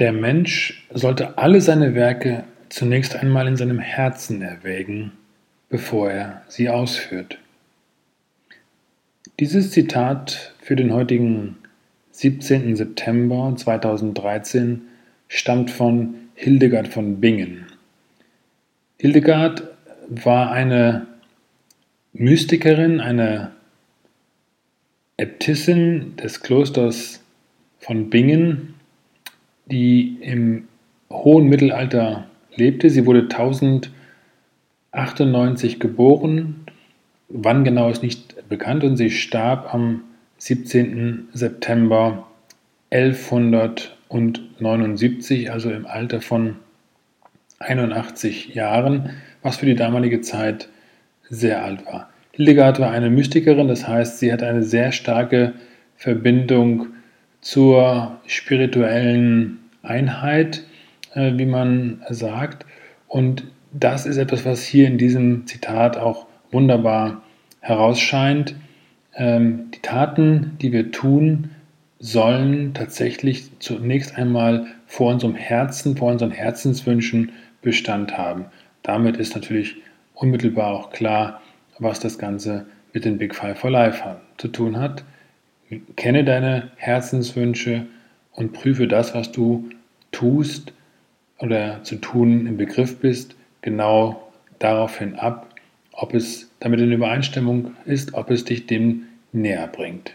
Der Mensch sollte alle seine Werke zunächst einmal in seinem Herzen erwägen, bevor er sie ausführt. Dieses Zitat für den heutigen 17. September 2013 stammt von Hildegard von Bingen. Hildegard war eine Mystikerin, eine Äbtissin des Klosters von Bingen, die im hohen Mittelalter lebte. Sie wurde 1098 geboren. Wann genau ist nicht bekannt und sie starb am 17. September 1179, also im Alter von 81 Jahren, was für die damalige Zeit sehr alt war. Hildegard war eine Mystikerin, das heißt, sie hat eine sehr starke Verbindung zur spirituellen Einheit, äh, wie man sagt. Und das ist etwas, was hier in diesem Zitat auch wunderbar herausscheint. Ähm, die Taten, die wir tun, sollen tatsächlich zunächst einmal vor unserem Herzen, vor unseren Herzenswünschen Bestand haben. Damit ist natürlich unmittelbar auch klar, was das Ganze mit den Big Five for Life zu tun hat. Kenne deine Herzenswünsche und prüfe das, was du tust oder zu tun im Begriff bist, genau daraufhin ab, ob es damit in Übereinstimmung ist, ob es dich dem näher bringt.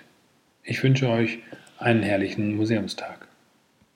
Ich wünsche euch einen herrlichen Museumstag.